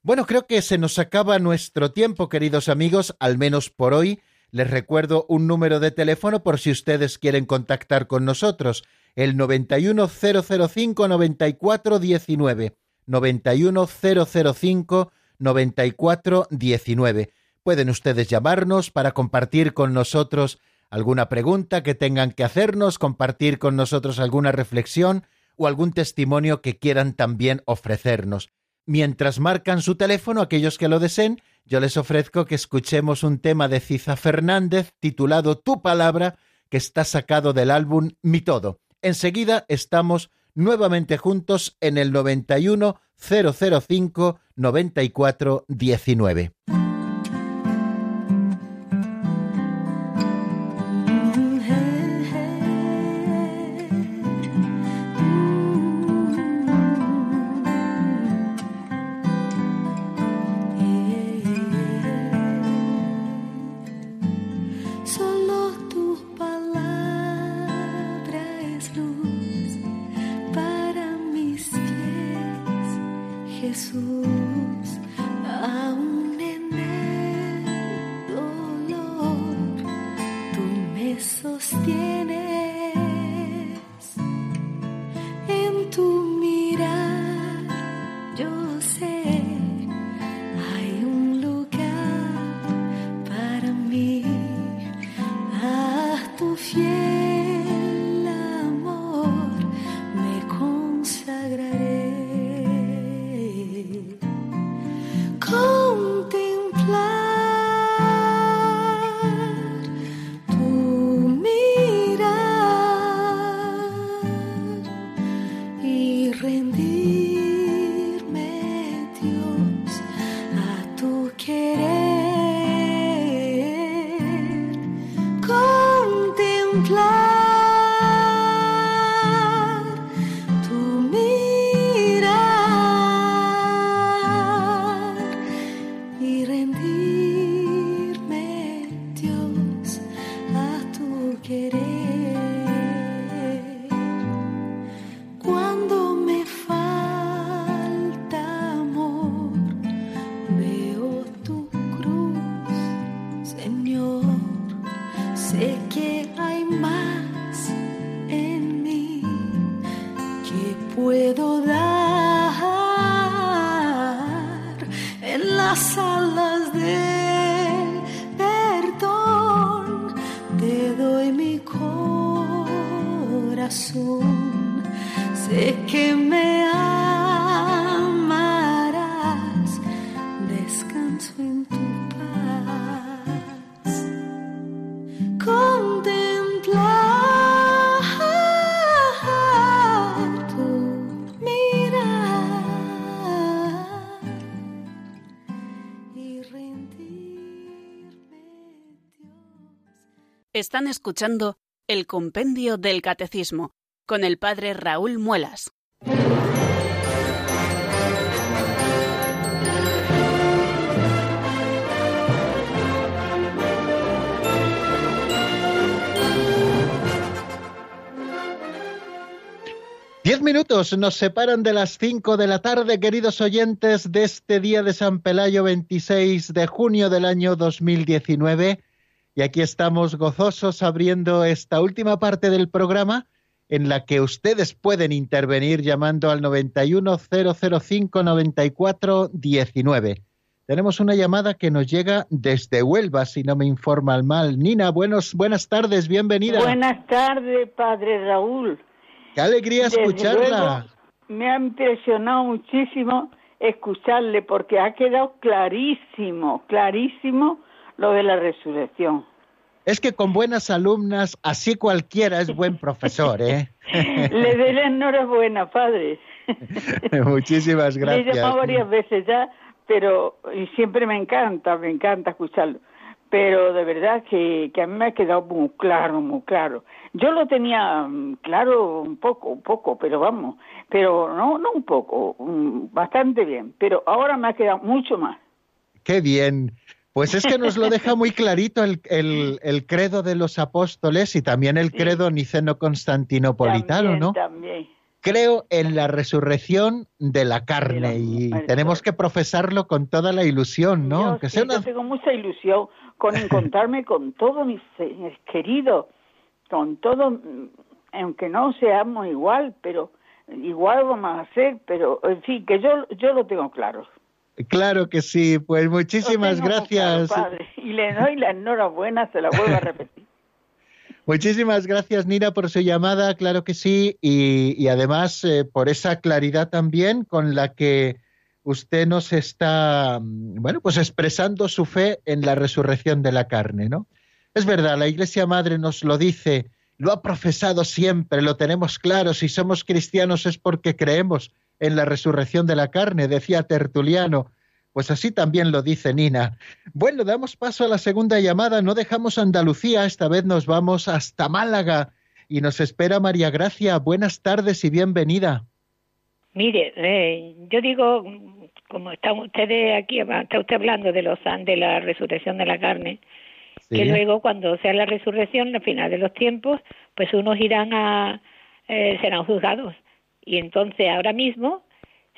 Bueno, creo que se nos acaba nuestro tiempo, queridos amigos, al menos por hoy. Les recuerdo un número de teléfono por si ustedes quieren contactar con nosotros, el 91005 9419. 91005 9419. Pueden ustedes llamarnos para compartir con nosotros alguna pregunta que tengan que hacernos, compartir con nosotros alguna reflexión o algún testimonio que quieran también ofrecernos. Mientras marcan su teléfono, aquellos que lo deseen, yo les ofrezco que escuchemos un tema de Ciza Fernández titulado Tu palabra, que está sacado del álbum Mi Todo. Enseguida estamos nuevamente juntos en el 91 005 94 19. Están escuchando el Compendio del Catecismo con el Padre Raúl Muelas. Diez minutos nos separan de las cinco de la tarde, queridos oyentes, de este día de San Pelayo 26 de junio del año 2019 y aquí estamos gozosos abriendo esta última parte del programa en la que ustedes pueden intervenir llamando al 910059419. Tenemos una llamada que nos llega desde Huelva, si no me informa el mal. Nina, buenos, buenas tardes, bienvenida. Buenas tardes, padre Raúl. Qué alegría escucharla. me ha impresionado muchísimo escucharle porque ha quedado clarísimo, clarísimo lo de la resurrección. Es que con buenas alumnas, así cualquiera es buen profesor, ¿eh? <laughs> Le doy la enhorabuena, padre. <laughs> Muchísimas gracias. Le he llamado varias veces ya pero y siempre me encanta, me encanta escucharlo. Pero de verdad que, que a mí me ha quedado muy claro, muy claro. Yo lo tenía mm, claro un poco, un poco, pero vamos, pero no, no un poco, mm, bastante bien. Pero ahora me ha quedado mucho más. Qué bien. Pues es que nos lo deja muy clarito el, el, el credo de los apóstoles y también el Sí. credo niceno-constantinopolitano, ¿no? También. Creo en la resurrección de la carne y tenemos que profesarlo con toda la ilusión, ¿no? Yo, Aunque sea yo una- tengo mucha ilusión con <laughs> encontrarme con todos mis queridos, con todo, aunque no seamos igual, pero igual vamos a ser, pero en fin, que yo, yo lo tengo claro. Claro que sí, pues muchísimas claro, gracias. y le doy la enhorabuena, se la vuelvo a repetir. <laughs> Muchísimas gracias, Nina, por su llamada, claro que sí, y, y además eh, por esa claridad también con la que usted nos está, mm, bueno, pues expresando su fe en la resurrección de la carne, ¿no? Es verdad, la Iglesia Madre nos lo dice, lo ha profesado siempre, lo tenemos claro, si somos cristianos es porque creemos en la resurrección de la carne, decía Tertuliano. Pues así también lo dice Nina. Bueno, damos paso a la segunda llamada. No dejamos Andalucía, esta vez nos vamos hasta Málaga y nos espera María Gracia. Buenas tardes y bienvenida. Mire, eh, yo digo, como están ustedes aquí, está usted hablando de los de la resurrección de la carne, que luego cuando sea la resurrección, al final de los tiempos, pues unos irán a, eh, serán juzgados. Y entonces ahora mismo,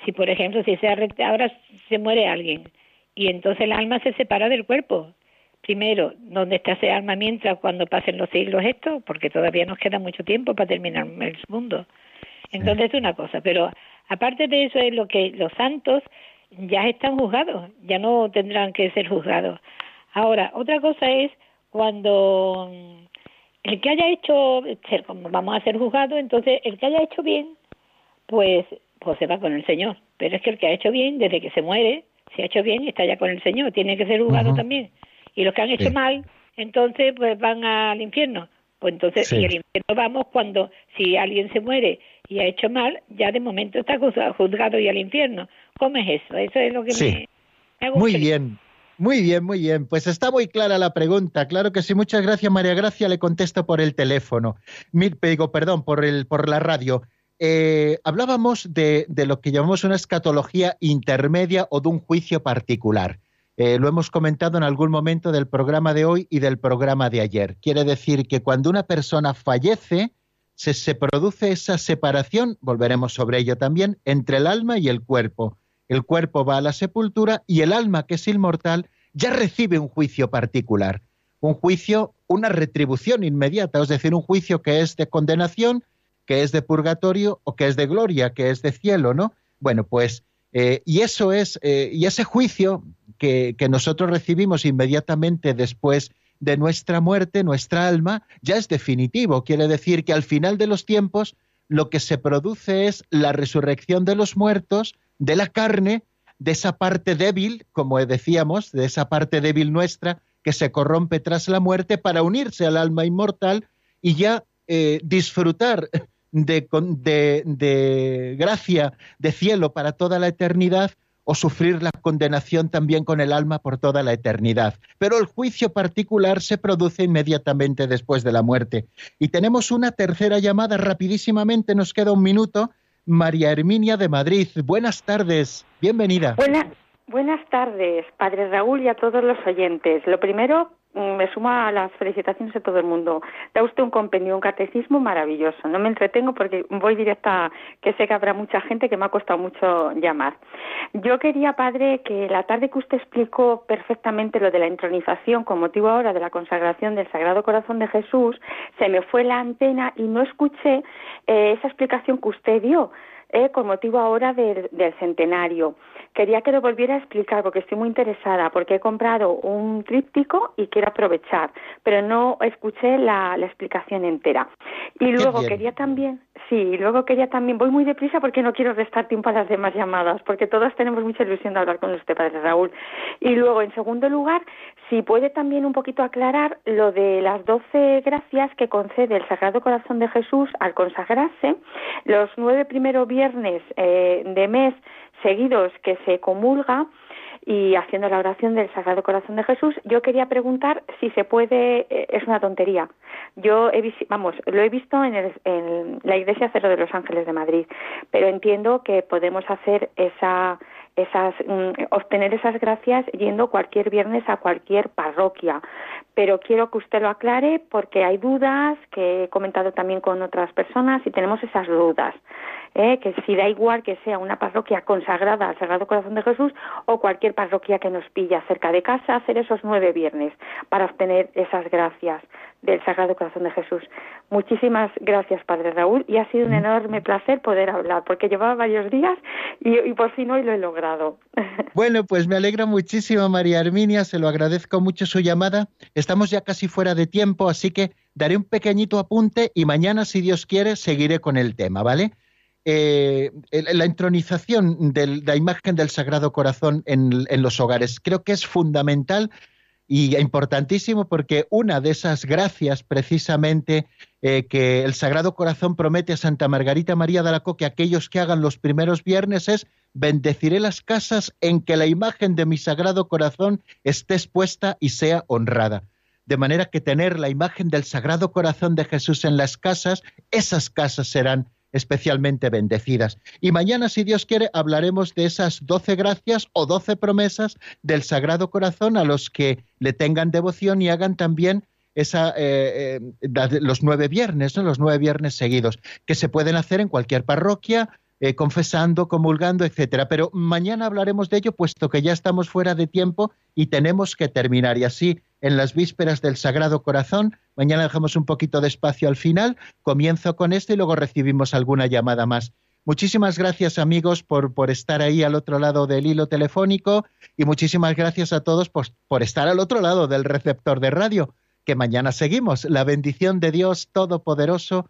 si por ejemplo, si se ahora se muere alguien y entonces el alma se separa del cuerpo. Primero, ¿dónde está ese alma mientras cuando pasen los siglos estos? Porque todavía nos queda mucho tiempo para terminar el mundo. Entonces es una cosa, pero aparte de eso es lo que los santos ya están juzgados, ya no tendrán que ser juzgados. Ahora, otra cosa es cuando mm, el que haya hecho, vamos a ser juzgados, entonces el que haya hecho bien, pues, pues se va con el Señor. Pero es que el que ha hecho bien, desde que se muere, si ha hecho bien, está ya con el Señor, tiene que ser juzgado también. Y los que han hecho Sí. mal, entonces pues van al infierno. Pues entonces, Sí. y al infierno vamos cuando, si alguien se muere y ha hecho mal, ya de momento está juzgado, y al infierno. ¿Cómo es eso? Eso es lo que Sí. me, me hago Muy bien, muy bien, muy bien. Pues está muy clara la pregunta. Claro que sí. Muchas gracias, María Gracia. Le contesto por el teléfono. Mi- digo, perdón, por, el, por la radio. Eh, hablábamos de, lo que llamamos una escatología intermedia o de un juicio particular. Eh, lo hemos comentado en algún momento del programa de hoy y del programa de ayer. Quiere decir que cuando una persona fallece, se produce esa separación, volveremos sobre ello también, entre el alma y el cuerpo. El cuerpo va a la sepultura y el alma, que es inmortal, ya recibe un juicio particular. Un juicio, una retribución inmediata, es decir, un juicio que es de condenación, que es de purgatorio o que es de gloria, que es de cielo, ¿no? Bueno, pues, eh, y eso es, eh, y ese juicio que, que nosotros recibimos inmediatamente después de nuestra muerte, nuestra alma, ya es definitivo. Quiere decir que al final de los tiempos lo que se produce es la resurrección de los muertos, de la carne, de esa parte débil, como decíamos, de esa parte débil nuestra que se corrompe tras la muerte para unirse al alma inmortal y ya eh, disfrutar de, de- de gracia, de cielo para toda la eternidad o sufrir la condenación también con el alma por toda la eternidad. Pero el juicio particular se produce inmediatamente después de la muerte. Y tenemos una tercera llamada rapidísimamente, nos queda un minuto. María Herminia de Madrid. Buenas tardes, bienvenida. Buenas, tardes, Padre Raúl y a todos los oyentes. Lo primero, me sumo a las felicitaciones de todo el mundo. Da usted un compendio, un catecismo maravilloso. No me entretengo porque voy directa, que sé que habrá mucha gente que me ha costado mucho llamar. Yo quería, Padre, que la tarde que usted explicó perfectamente lo de la entronización con motivo ahora de la consagración del Sagrado Corazón de Jesús, se me fue la antena y no escuché eh, esa explicación que usted dio eh, con motivo ahora del, del centenario. Quería que lo volviera a explicar porque estoy muy interesada, porque he comprado un tríptico y quiero aprovechar, pero no escuché la, la explicación entera. Y luego bien. quería también, sí, y luego quería también, voy muy deprisa porque no quiero restar tiempo a las demás llamadas, porque todas tenemos mucha ilusión de hablar con usted, Padre Raúl. Y luego, en segundo lugar, si puede también un poquito aclarar lo de las doce gracias que concede el Sagrado Corazón de Jesús al consagrarse, los nueve primeros viernes eh, de mes seguidos que se comulga, y haciendo la oración del Sagrado Corazón de Jesús, yo quería preguntar si se puede, eh, es una tontería. Yo he, vamos, lo he visto en, en la Iglesia Cero de los Ángeles de Madrid, pero entiendo que podemos hacer esa esas, mm, obtener esas gracias yendo cualquier viernes a cualquier parroquia. Pero quiero que usted lo aclare porque hay dudas que he comentado también con otras personas y tenemos esas dudas. ¿eh? que si da igual que sea una parroquia consagrada al Sagrado Corazón de Jesús o cualquier parroquia que nos pilla cerca de casa, hacer esos nueve viernes para obtener esas gracias del Sagrado Corazón de Jesús. Muchísimas gracias, Padre Raúl, y ha sido un enorme placer poder hablar, porque llevaba varios días y, por fin hoy lo he logrado. <laughs> Bueno, pues me alegra muchísimo, María Herminia, se lo agradezco mucho su llamada. Estamos ya casi fuera de tiempo, así que daré un pequeñito apunte y mañana, si Dios quiere, seguiré con el tema, ¿vale? Eh, la intronización de la imagen del Sagrado Corazón en, los hogares. Creo que es fundamental y importantísimo porque una de esas gracias precisamente eh, que el Sagrado Corazón promete a Santa Margarita María de la que aquellos que hagan los primeros viernes es bendeciré las casas en que la imagen de mi Sagrado Corazón esté expuesta y sea honrada. De manera que tener la imagen del Sagrado Corazón de Jesús en las casas, esas casas serán especialmente bendecidas. Y mañana, si Dios quiere, hablaremos de esas doce gracias o doce promesas del Sagrado Corazón a los que le tengan devoción y hagan también esa, eh, eh, los nueve viernes, ¿no? los nueve viernes seguidos, que se pueden hacer en cualquier parroquia, eh, confesando, comulgando, etcétera. Pero mañana hablaremos de ello, puesto que ya estamos fuera de tiempo y tenemos que terminar. Y así, en las vísperas del Sagrado Corazón, mañana dejamos un poquito de espacio al final, comienzo con esto y luego recibimos alguna llamada más. Muchísimas gracias amigos por, por estar ahí al otro lado del hilo telefónico y muchísimas gracias a todos por, por estar al otro lado del receptor de radio, que mañana seguimos. La bendición de Dios Todopoderoso,